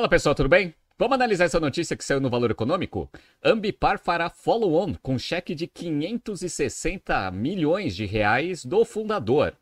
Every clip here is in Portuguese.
Fala pessoal, tudo bem? Vamos analisar essa notícia que saiu no Valor Econômico? Ambipar fará follow-on com cheque de 560 milhões de reais do fundador.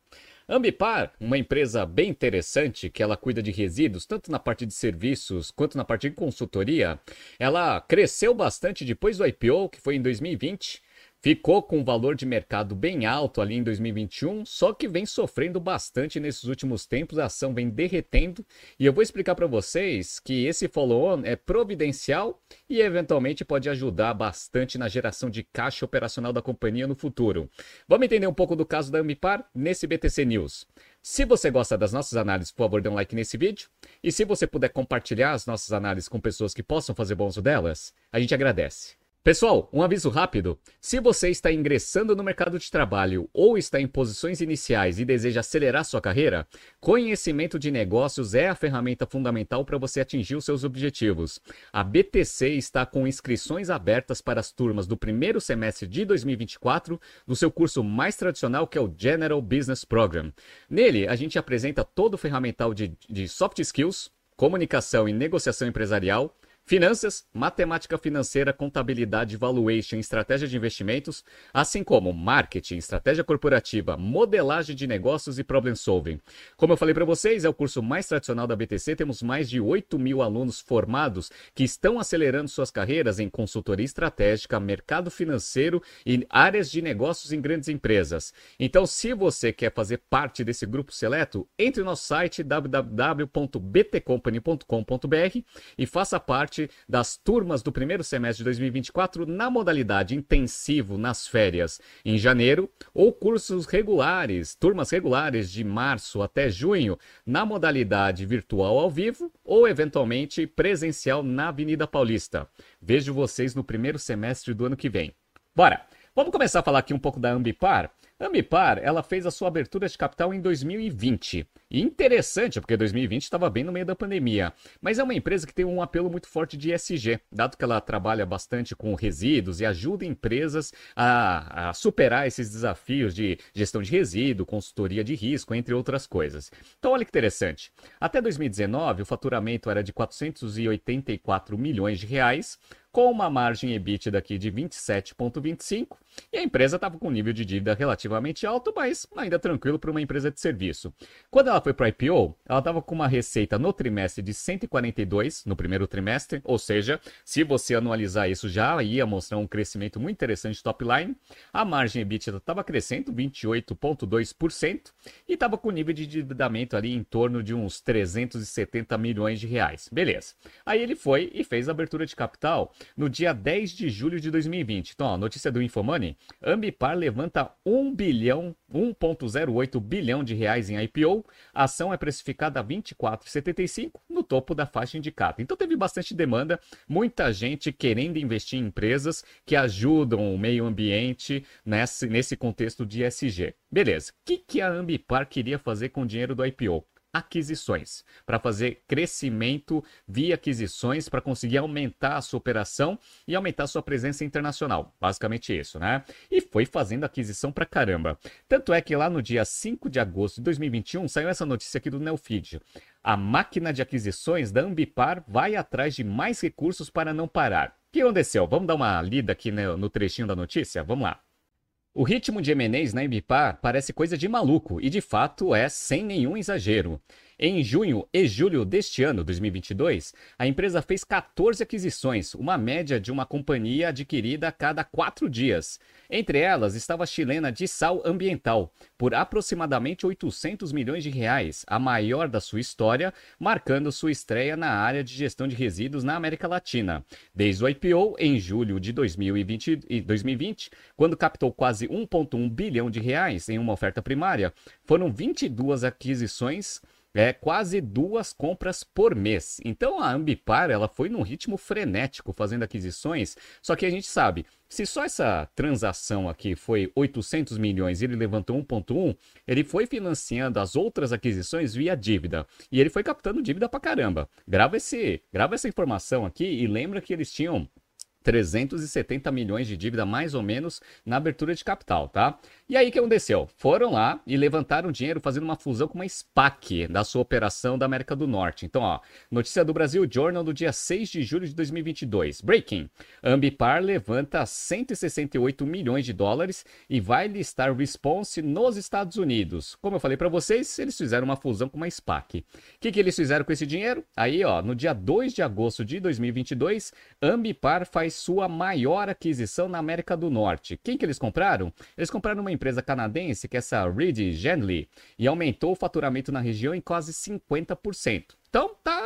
Ambipar, uma empresa bem interessante que ela cuida de resíduos, tanto na parte de serviços quanto na parte de consultoria, ela cresceu bastante depois do IPO, que foi em 2020, Ficou com um valor de mercado bem alto ali em 2021, só que vem sofrendo bastante nesses últimos tempos, a ação vem derretendo, e eu vou explicar para vocês que esse follow-on é providencial e eventualmente pode ajudar bastante na geração de caixa operacional da companhia no futuro. Vamos entender um pouco do caso da Ambipar nesse BTC News. Se você gosta das nossas análises, por favor, dê um like nesse vídeo. E se você puder compartilhar as nossas análises com pessoas que possam fazer bom uso delas, a gente agradece. Pessoal, um aviso rápido. Se você está ingressando no mercado de trabalho ou está em posições iniciais e deseja acelerar sua carreira, conhecimento de negócios é a ferramenta fundamental para você atingir os seus objetivos. A BTC está com inscrições abertas para as turmas do primeiro semestre de 2024 do seu curso mais tradicional, que é o General Business Program. Nele, a gente apresenta todo o ferramental de, de soft skills, comunicação e negociação empresarial Finanças, matemática financeira, contabilidade, valuation, estratégia de investimentos, assim como marketing, estratégia corporativa, modelagem de negócios e problem solving. Como eu falei para vocês, é o curso mais tradicional da BTC. Temos mais de 8 mil alunos formados que estão acelerando suas carreiras em consultoria estratégica, mercado financeiro e áreas de negócios em grandes empresas. Então, se você quer fazer parte desse grupo seleto, entre no nosso site www.btcompany.com.br e faça parte parte das turmas do primeiro semestre de 2024 na modalidade intensivo nas férias em janeiro ou cursos regulares, turmas regulares de março até junho na modalidade virtual ao vivo ou eventualmente presencial na Avenida Paulista. Vejo vocês no primeiro semestre do ano que vem. Bora! Vamos começar a falar aqui um pouco da Ambipar. A Ambipar, ela fez a sua abertura de capital em 2020. E interessante, porque 2020 estava bem no meio da pandemia. Mas é uma empresa que tem um apelo muito forte de ESG, dado que ela trabalha bastante com resíduos e ajuda empresas a, a superar esses desafios de gestão de resíduo, consultoria de risco, entre outras coisas. Então, olha que interessante. Até 2019, o faturamento era de 484 milhões de reais, com uma margem EBITDA aqui de 27,25 e a empresa estava com um nível de dívida relativamente alto, mas ainda tranquilo para uma empresa de serviço. Quando ela foi para IPO, ela estava com uma receita no trimestre de 142 no primeiro trimestre, ou seja, se você anualizar isso já ia mostrar um crescimento muito interessante top line. A margem EBITDA estava crescendo 28,2% e estava com nível de endividamento ali em torno de uns 370 milhões de reais. Beleza. Aí ele foi e fez a abertura de capital no dia 10 de julho de 2020. Então, a notícia do Infomoney, Ambipar levanta 1 bilhão, 1.08 bilhão de reais em IPO, a ação é precificada a 24,75 no topo da faixa indicada. Então teve bastante demanda, muita gente querendo investir em empresas que ajudam o meio ambiente nesse, nesse contexto de ESG. Beleza, o que, que a Ambipar queria fazer com o dinheiro do IPO? Aquisições, para fazer crescimento via aquisições, para conseguir aumentar a sua operação e aumentar a sua presença internacional. Basicamente isso, né? E foi fazendo aquisição para caramba. Tanto é que lá no dia 5 de agosto de 2021 saiu essa notícia aqui do Neofeed. A máquina de aquisições da Ambipar vai atrás de mais recursos para não parar. O que aconteceu? Vamos dar uma lida aqui no trechinho da notícia? Vamos lá. O ritmo de MNEs na Embipar parece coisa de maluco e de fato é sem nenhum exagero. Em junho e julho deste ano, 2022, a empresa fez 14 aquisições, uma média de uma companhia adquirida a cada quatro dias. Entre elas estava a chilena de Sal Ambiental, por aproximadamente 800 milhões de reais, a maior da sua história, marcando sua estreia na área de gestão de resíduos na América Latina. Desde o IPO, em julho de 2020, 2020 quando captou quase 1,1 bilhão de reais em uma oferta primária, foram 22 aquisições é quase duas compras por mês. Então a Ambipar ela foi num ritmo frenético fazendo aquisições. Só que a gente sabe, se só essa transação aqui foi 800 milhões e ele levantou 1.1, ele foi financiando as outras aquisições via dívida. E ele foi captando dívida pra caramba. Grava esse, grava essa informação aqui e lembra que eles tinham 370 milhões de dívida, mais ou menos, na abertura de capital, tá? E aí o que aconteceu? Foram lá e levantaram dinheiro fazendo uma fusão com uma SPAC da sua operação da América do Norte. Então, ó, notícia do Brasil Journal do dia 6 de julho de 2022. Breaking. Ambipar levanta 168 milhões de dólares e vai listar Response nos Estados Unidos. Como eu falei para vocês, eles fizeram uma fusão com uma SPAC. O que, que eles fizeram com esse dinheiro? Aí, ó, no dia 2 de agosto de 2022, Ambipar faz sua maior aquisição na América do Norte. Quem que eles compraram? Eles compraram uma empresa canadense, que é essa Reed Genly, e aumentou o faturamento na região em quase 50%. Então tá,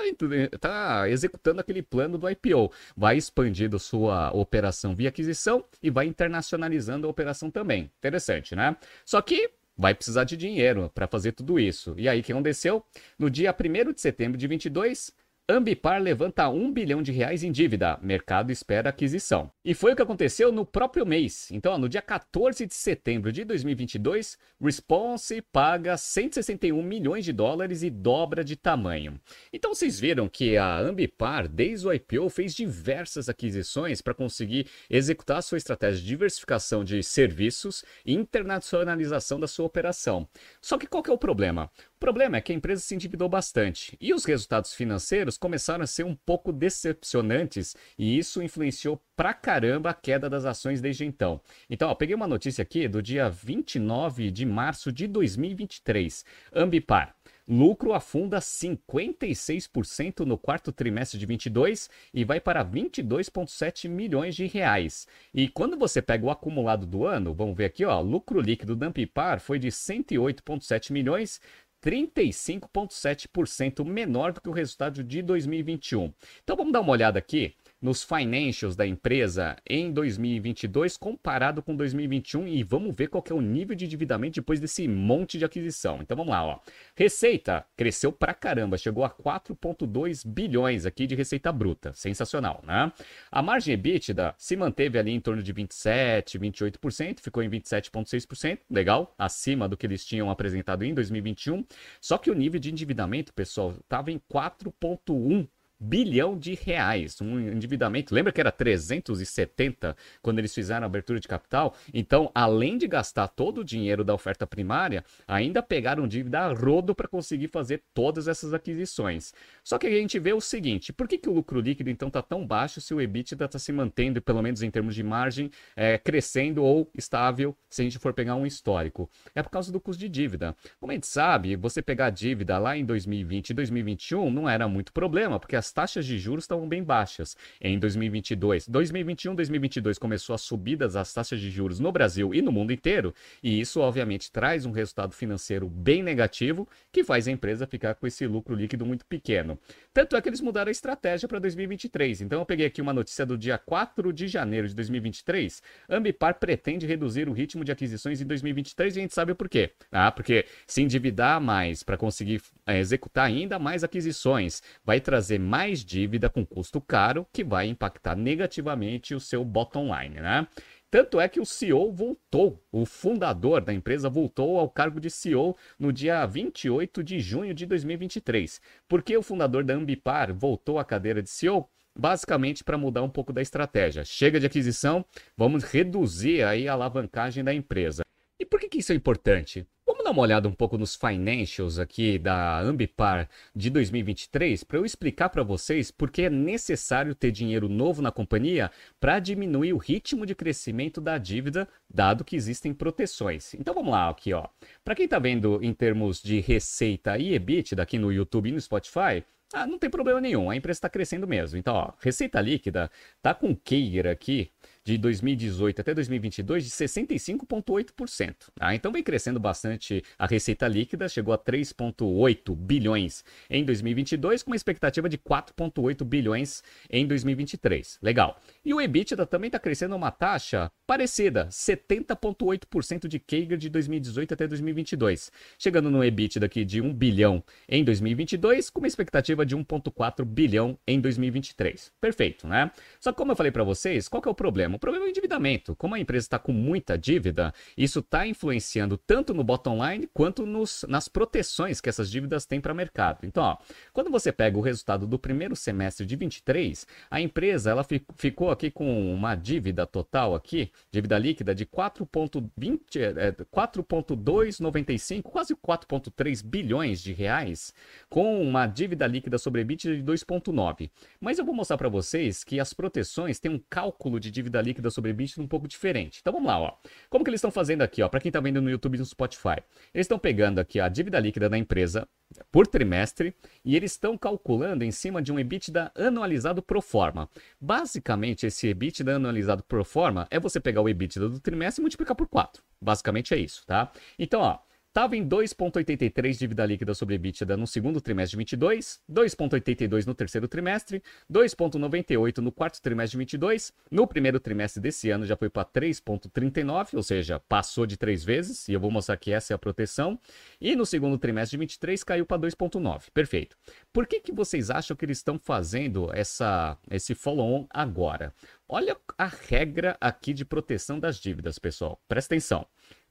tá executando aquele plano do IPO. Vai expandindo sua operação via aquisição e vai internacionalizando a operação também. Interessante, né? Só que vai precisar de dinheiro para fazer tudo isso. E aí o que aconteceu? No dia 1 de setembro de 22, Ambipar levanta 1 bilhão de reais em dívida. Mercado espera aquisição. E foi o que aconteceu no próprio mês. Então, no dia 14 de setembro de 2022, Response paga 161 milhões de dólares e dobra de tamanho. Então, vocês viram que a Ambipar, desde o IPO, fez diversas aquisições para conseguir executar sua estratégia de diversificação de serviços e internacionalização da sua operação. Só que qual que é o problema? O problema é que a empresa se endividou bastante e os resultados financeiros começaram a ser um pouco decepcionantes e isso influenciou pra caramba a queda das ações desde então. Então, ó, peguei uma notícia aqui do dia 29 de março de 2023. Ambipar. Lucro afunda 56% no quarto trimestre de 22 e vai para 22,7 milhões de reais. E quando você pega o acumulado do ano, vamos ver aqui, ó, lucro líquido da Ambipar foi de 108,7 milhões, 35,7% menor do que o resultado de 2021. Então vamos dar uma olhada aqui nos financials da empresa em 2022 comparado com 2021 e vamos ver qual é o nível de endividamento depois desse monte de aquisição. Então vamos lá, ó. Receita cresceu pra caramba, chegou a 4.2 bilhões aqui de receita bruta. Sensacional, né? A margem EBITDA se manteve ali em torno de 27, 28%, ficou em 27.6%, legal, acima do que eles tinham apresentado em 2021. Só que o nível de endividamento, pessoal, estava em 4.1 bilhão de reais, um endividamento. Lembra que era 370 quando eles fizeram a abertura de capital? Então, além de gastar todo o dinheiro da oferta primária, ainda pegaram dívida a rodo para conseguir fazer todas essas aquisições. Só que a gente vê o seguinte: por que, que o lucro líquido então está tão baixo se o EBITDA está se mantendo, pelo menos em termos de margem, é, crescendo ou estável, se a gente for pegar um histórico? É por causa do custo de dívida. Como a gente sabe, você pegar dívida lá em 2020 e 2021 não era muito problema, porque as taxas de juros estavam bem baixas em 2022. 2021, 2022 começou a subida das taxas de juros no Brasil e no mundo inteiro, e isso obviamente traz um resultado financeiro bem negativo, que faz a empresa ficar com esse lucro líquido muito pequeno. Tanto é que eles mudaram a estratégia para 2023. Então eu peguei aqui uma notícia do dia 4 de janeiro de 2023. Ambipar pretende reduzir o ritmo de aquisições em 2023 e a gente sabe o porquê. Ah, porque se endividar mais para conseguir é, executar ainda mais aquisições, vai trazer mais mais dívida com custo caro, que vai impactar negativamente o seu bottom line, né? Tanto é que o CEO voltou, o fundador da empresa voltou ao cargo de CEO no dia 28 de junho de 2023. Por que o fundador da Ambipar voltou à cadeira de CEO? Basicamente para mudar um pouco da estratégia. Chega de aquisição, vamos reduzir aí a alavancagem da empresa. E por que, que isso é importante? Vamos dar uma olhada um pouco nos financials aqui da Ambipar de 2023 para eu explicar para vocês por que é necessário ter dinheiro novo na companhia para diminuir o ritmo de crescimento da dívida, dado que existem proteções. Então vamos lá aqui, ó. Para quem está vendo em termos de receita e EBITDA aqui no YouTube e no Spotify, ah, não tem problema nenhum, a empresa está crescendo mesmo. Então, ó, receita líquida tá com CAGR aqui de 2018 até 2022 de 65,8%. Tá? Então vem crescendo bastante a receita líquida, chegou a 3,8 bilhões em 2022, com uma expectativa de 4,8 bilhões em 2023. Legal. E o EBITDA também está crescendo uma taxa parecida, 70,8% de CAGR de 2018 até 2022, chegando no EBITDA aqui de 1 bilhão em 2022, com uma expectativa de 1,4 bilhão em 2023. Perfeito, né? Só que como eu falei para vocês, qual que é o problema? O problema é o endividamento. Como a empresa está com muita dívida, isso está influenciando tanto no bottom line quanto nos, nas proteções que essas dívidas têm para o mercado. Então, ó, quando você pega o resultado do primeiro semestre de 23, a empresa ela ficou aqui com uma dívida total aqui dívida líquida de 4,295, é, quase 4,3 bilhões de reais, com uma dívida líquida sobre EBITDA de 2,9. Mas eu vou mostrar para vocês que as proteções têm um cálculo de dívida líquida sobre EBITDA um pouco diferente. Então vamos lá, ó. Como que eles estão fazendo aqui, ó? Para quem está vendo no YouTube e no Spotify, eles estão pegando aqui a dívida líquida da empresa por trimestre e eles estão calculando em cima de um EBITDA anualizado pro forma. Basicamente, esse EBITDA anualizado pro forma é você pegar o EBITDA do trimestre e multiplicar por 4. Basicamente é isso, tá? Então, ó, Estava em 2,83 dívida líquida sobre EBITDA no segundo trimestre de 22, 2,82 no terceiro trimestre, 2,98 no quarto trimestre de 22, no primeiro trimestre desse ano já foi para 3,39, ou seja, passou de três vezes, e eu vou mostrar que essa é a proteção, e no segundo trimestre de 23 caiu para 2,9. Perfeito. Por que, que vocês acham que eles estão fazendo essa, esse follow-on agora? Olha a regra aqui de proteção das dívidas, pessoal. Presta atenção.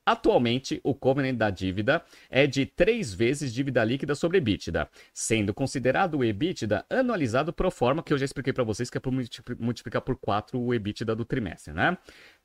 Atualmente, o covenant da dívida é de 3 vezes dívida líquida sobre EBITDA, sendo considerado o EBITDA anualizado pro forma, que eu já expliquei para vocês que é para multiplicar por 4 o EBITDA do trimestre, né?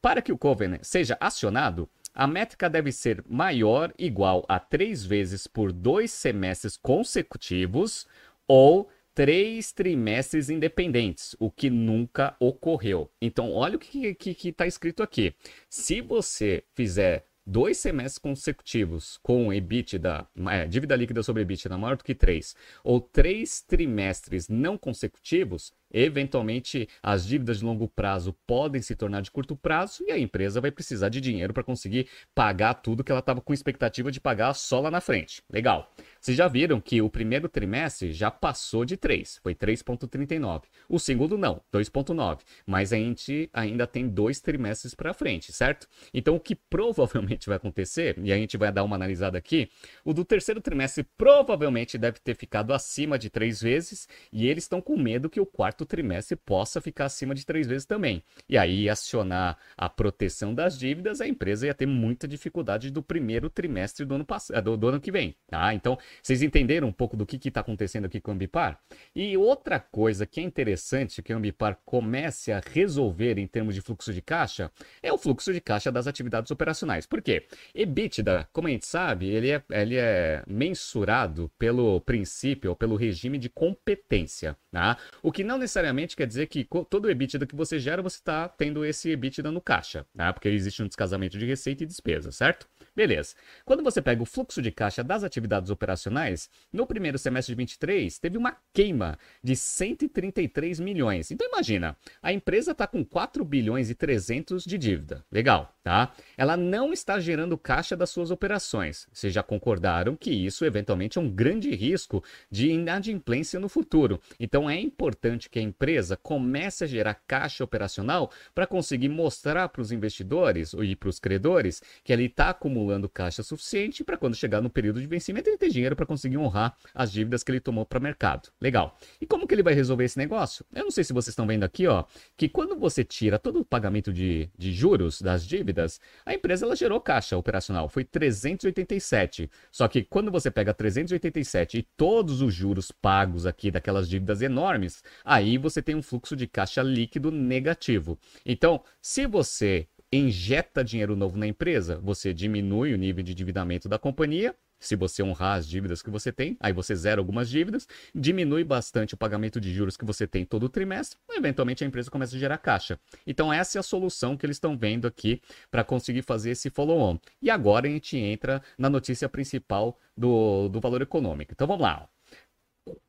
Para que o covenant seja acionado, a métrica deve ser maior igual a 3 vezes por 2 semestres consecutivos ou três trimestres independentes, o que nunca ocorreu. Então, olha o que está escrito aqui. Se você fizer dois semestres consecutivos com EBITDA, é, dívida líquida sobre EBITDA maior do que 3, ou três trimestres não consecutivos, Eventualmente, as dívidas de longo prazo podem se tornar de curto prazo e a empresa vai precisar de dinheiro para conseguir pagar tudo que ela estava com expectativa de pagar só lá na frente. Legal. Vocês já viram que o primeiro trimestre já passou de 3, foi 3,39. O segundo não, 2,9. Mas a gente ainda tem dois trimestres para frente, certo? Então, o que provavelmente vai acontecer, e a gente vai dar uma analisada aqui, o do terceiro trimestre provavelmente deve ter ficado acima de três vezes e eles estão com medo que o quarto trimestre possa ficar acima de três vezes também. E aí, acionar a proteção das dívidas, a empresa ia ter muita dificuldade do primeiro trimestre do ano, passado, do, do ano que vem. Tá? Então, vocês entenderam um pouco do que está acontecendo aqui com o Ambipar? E outra coisa que é interessante que o Ambipar comece a resolver em termos de fluxo de caixa é o fluxo de caixa das atividades operacionais. Por quê? EBITDA, como a gente sabe, ele é, ele é mensurado pelo princípio ou pelo regime de competência. Tá? O que não necessariamente quer dizer que todo o EBITDA que você gera, você está tendo esse EBITDA no caixa, tá? Porque existe um descasamento de receita e despesa, certo? Beleza. Quando você pega o fluxo de caixa das atividades operacionais, no primeiro semestre de 23, teve uma queima de 133 milhões. Então imagina, a empresa está com 4 bilhões e 300 de dívida. Legal, tá? Ela não está gerando caixa das suas operações. Vocês já concordaram que isso eventualmente é um grande risco de inadimplência no futuro. Então é importante que a empresa comece a gerar caixa operacional para conseguir mostrar para os investidores e para os credores que ele está acumulando caixa suficiente para quando chegar no período de vencimento ele ter dinheiro para conseguir honrar as dívidas que ele tomou para o mercado. Legal. E como que ele vai resolver esse negócio? Eu não sei se vocês estão vendo aqui, ó, que quando você tira todo o pagamento de, de juros das dívidas, a empresa ela gerou caixa operacional, foi 387. Só que quando você pega 387 e todos os juros pagos aqui daquelas dívidas enormes, aí você tem um fluxo de caixa líquido negativo. Então, se você injeta dinheiro novo na empresa, você diminui o nível de endividamento da companhia. Se você honrar as dívidas que você tem, aí você zera algumas dívidas, diminui bastante o pagamento de juros que você tem todo trimestre, e eventualmente a empresa começa a gerar caixa. Então, essa é a solução que eles estão vendo aqui para conseguir fazer esse follow-on. E agora a gente entra na notícia principal do, do valor econômico. Então, vamos lá.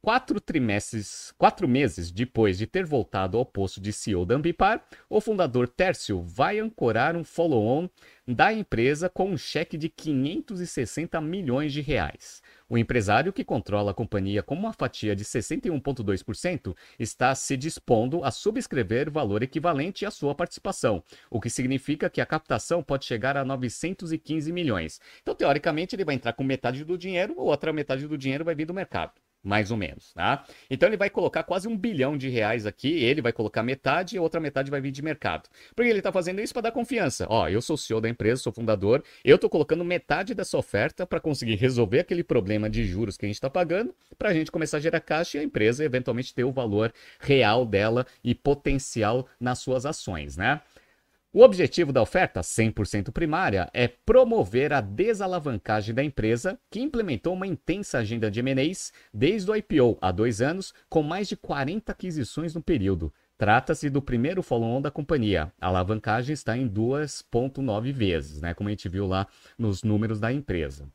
Quatro trimestres, quatro meses depois de ter voltado ao posto de CEO da Ambipar, o fundador Tércio vai ancorar um follow-on da empresa com um cheque de 560 milhões de reais. O empresário que controla a companhia com uma fatia de 61,2% está se dispondo a subscrever valor equivalente à sua participação, o que significa que a captação pode chegar a 915 milhões. Então, teoricamente, ele vai entrar com metade do dinheiro, ou outra metade do dinheiro vai vir do mercado mais ou menos, tá? Então ele vai colocar quase um bilhão de reais aqui, ele vai colocar metade e a outra metade vai vir de mercado. Porque ele tá fazendo isso para dar confiança. Ó, eu sou CEO da empresa, sou fundador, eu tô colocando metade dessa oferta para conseguir resolver aquele problema de juros que a gente está pagando, para a gente começar a gerar caixa e a empresa eventualmente ter o valor real dela e potencial nas suas ações, né? O objetivo da oferta 100% primária é promover a desalavancagem da empresa, que implementou uma intensa agenda de M&As desde o IPO há dois anos, com mais de 40 aquisições no período. Trata-se do primeiro follow-on da companhia. A alavancagem está em 2,9 vezes, né, como a gente viu lá nos números da empresa.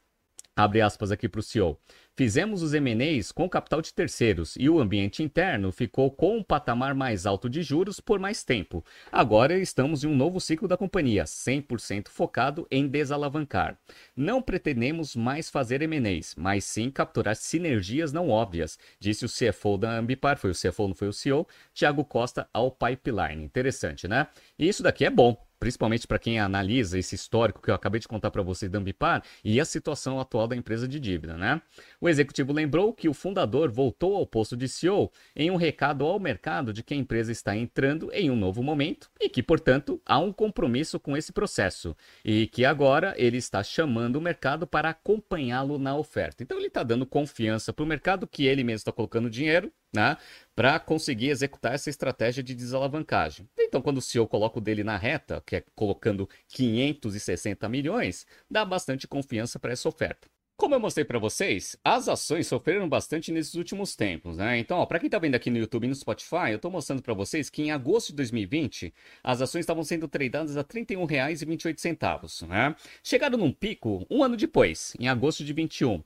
Abre aspas aqui para o CEO. Fizemos os M&As com capital de terceiros e o ambiente interno ficou com um patamar mais alto de juros por mais tempo. Agora estamos em um novo ciclo da companhia, 100% focado em desalavancar. Não pretendemos mais fazer M&As, mas sim capturar sinergias não óbvias, disse o CFO da Ambipar, foi o CFO, não foi o CEO, Thiago Costa ao Pipeline. Interessante, né? E isso daqui é bom, principalmente para quem analisa esse histórico que eu acabei de contar para vocês da Ambipar e a situação atual da empresa de dívida, né? O executivo lembrou que o fundador voltou ao posto de CEO em um recado ao mercado de que a empresa está entrando em um novo momento e que, portanto, há um compromisso com esse processo e que agora ele está chamando o mercado para acompanhá-lo na oferta. Então ele está dando confiança para o mercado que ele mesmo está colocando dinheiro né, para conseguir executar essa estratégia de desalavancagem. Então, quando o CEO coloca o dele na reta, que é colocando 560 milhões, dá bastante confiança para essa oferta. Como eu mostrei para vocês, as ações sofreram bastante nesses últimos tempos, né? Então, para quem está vendo aqui no YouTube e no Spotify, eu estou mostrando para vocês que em agosto de 2020, as ações estavam sendo tradeadas a R$ 31,28, né? Chegaram num pico um ano depois, em agosto de 21,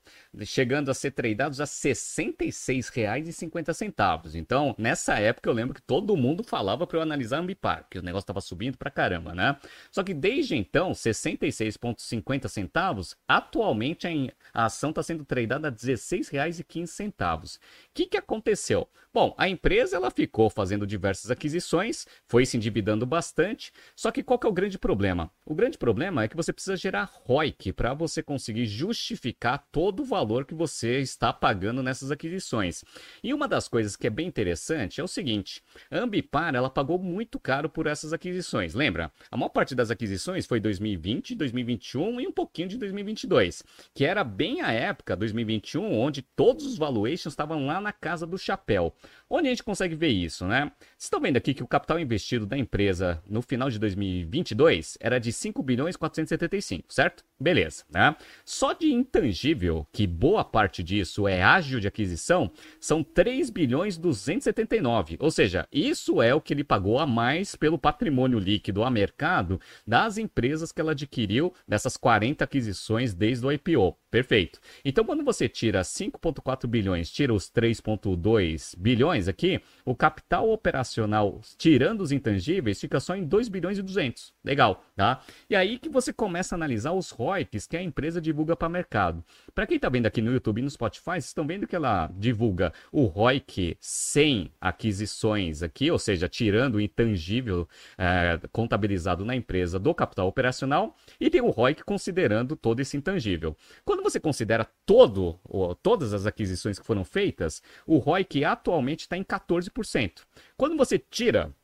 chegando a ser tradeados a R$ 66,50. Então, nessa época eu lembro que todo mundo falava para eu analisar Ambipar, que o negócio estava subindo para caramba, né? Só que desde então, 66,50 atualmente em a ação está sendo tradeada a R$ 16,15. O que, que aconteceu? Bom, a empresa ela ficou fazendo diversas aquisições, foi se endividando bastante, só que qual que é o grande problema? O grande problema é que você precisa gerar ROIC para você conseguir justificar todo o valor que você está pagando nessas aquisições. E uma das coisas que é bem interessante é o seguinte, a Ambipar ela pagou muito caro por essas aquisições, lembra? A maior parte das aquisições foi 2020, 2021 e um pouquinho de 2022, que era bem a época, 2021, onde todos os valuations estavam lá na casa do chapéu. Onde a gente consegue ver isso, né? Vocês estão vendo aqui que o capital investido da empresa no final de 2022 era de 5 bilhões 475, certo? Beleza, né? Só de intangível, que boa parte disso é ágil de aquisição, são 3 bilhões 279. Ou seja, isso é o que ele pagou a mais pelo patrimônio líquido a mercado das empresas que ela adquiriu nessas 40 aquisições desde o IPO. Perfeito. Então, quando você tira 5,4 bilhões, tira os 3,2 bilhões aqui, o capital operacional, tirando os intangíveis, fica só em 2 bilhões e 200. Legal, tá? E aí que você começa a analisar os ROICs que a empresa divulga para o mercado. Para quem está vendo aqui no YouTube e no Spotify, vocês estão vendo que ela divulga o ROIC sem aquisições aqui, ou seja, tirando o intangível é, contabilizado na empresa do capital operacional, e tem o ROIC considerando todo esse intangível. Quando você considera todo, todas as aquisições que foram feitas, o ROIC atualmente está em 14%. Quando você tira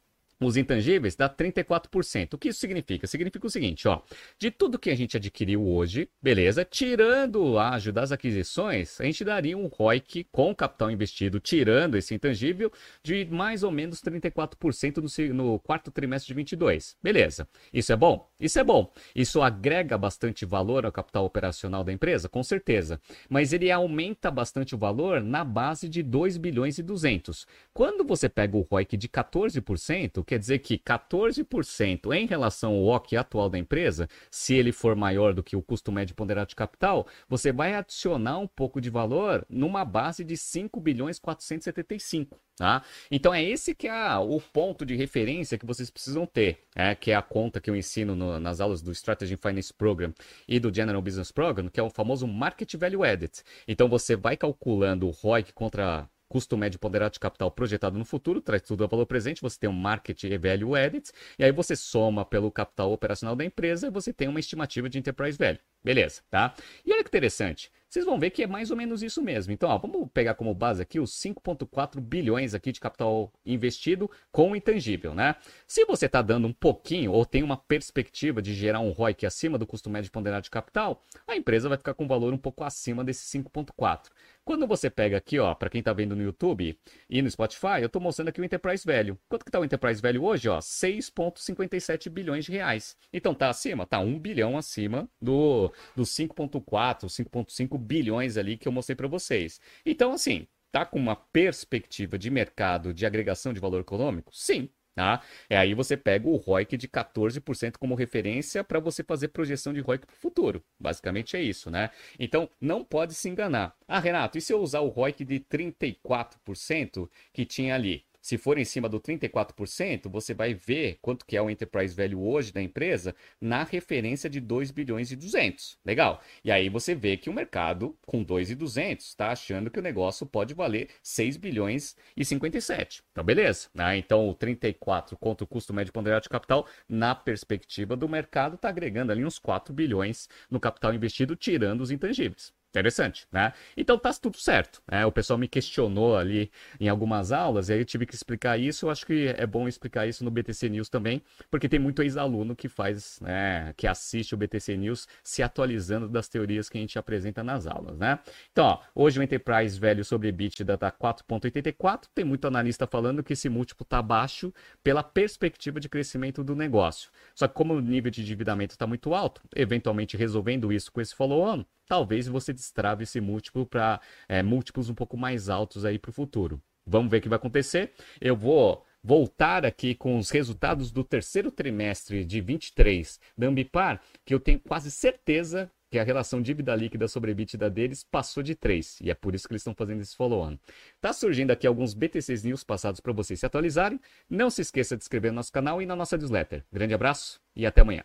os intangíveis dá 34%. O que isso significa? Significa o seguinte, ó, de tudo que a gente adquiriu hoje, beleza, tirando o ágio das aquisições, a gente daria um ROIC com capital investido, tirando esse intangível, de mais ou menos 34% no, no quarto trimestre de 22. Beleza. Isso é bom? Isso é bom. Isso agrega bastante valor ao capital operacional da empresa? Com certeza. Mas ele aumenta bastante o valor na base de 2 bilhões e 200. Quando você pega o ROIC de 14%, quer dizer que 14% em relação ao OC atual da empresa, se ele for maior do que o custo médio ponderado de capital, você vai adicionar um pouco de valor numa base de 5 bilhões 475. Tá? Então é esse que é o ponto de referência que vocês precisam ter, é, que é a conta que eu ensino no, nas aulas do Strategy Finance Program e do General Business Program, que é o famoso Market Value Added. Então você vai calculando o ROIC contra custo médio ponderado de capital projetado no futuro, traz tudo a valor presente, você tem um market value added, e aí você soma pelo capital operacional da empresa e você tem uma estimativa de enterprise value. Beleza, tá? E olha que interessante, vocês vão ver que é mais ou menos isso mesmo. Então, ó, vamos pegar como base aqui os 5,4 bilhões aqui de capital investido com intangível, né? Se você está dando um pouquinho ou tem uma perspectiva de gerar um ROIC acima do custo médio ponderado de capital, a empresa vai ficar com um valor um pouco acima desse 5,4. Quando você pega aqui, ó, para quem está vendo no YouTube e no Spotify, eu estou mostrando aqui o Enterprise Value. Quanto que está o Enterprise Value hoje? Ó, 6,57 bilhões de reais. Então tá acima, tá 1 bilhão acima do, do 5,4, 5,5 bilhões ali que eu mostrei para vocês. Então, assim, tá com uma perspectiva de mercado de agregação de valor econômico? Sim, Tá? É aí você pega o ROIC de 14% como referência para você fazer projeção de ROIC para o futuro. Basicamente é isso, né? Então não pode se enganar. Ah, Renato, e se eu usar o ROIC de 34% que tinha ali? Se for em cima do 34%, você vai ver quanto que é o enterprise value hoje da empresa na referência de 2 bilhões e 200. Legal. E aí você vê que o mercado com 2 e 200 está achando que o negócio pode valer 6 bilhões e 57. Então beleza. Né? Então o 34 contra o custo médio ponderado de capital na perspectiva do mercado está agregando ali uns 4 bilhões no capital investido tirando os intangíveis. Interessante, né? Então tá tudo certo. Né? O pessoal me questionou ali em algumas aulas e aí eu tive que explicar isso. Eu acho que é bom explicar isso no BTC News também, porque tem muito ex-aluno que faz, né, que assiste o BTC News se atualizando das teorias que a gente apresenta nas aulas, né? Então, ó, hoje o Enterprise velho sobre EBITDA tá 4.84, tem muito analista falando que esse múltiplo tá baixo pela perspectiva de crescimento do negócio. Só que como o nível de endividamento está muito alto, eventualmente resolvendo isso com esse follow-on, talvez você destrave esse múltiplo para é, múltiplos um pouco mais altos aí para o futuro. Vamos ver o que vai acontecer. Eu vou voltar aqui com os resultados do terceiro trimestre de 23 da Ambipar, que eu tenho quase certeza que a relação dívida líquida sobre EBITDA deles passou de 3, e é por isso que eles estão fazendo esse follow-on. Tá surgindo aqui alguns BTCs News passados para vocês se atualizarem. Não se esqueça de inscrever no nosso canal e na nossa newsletter. Grande abraço e até amanhã.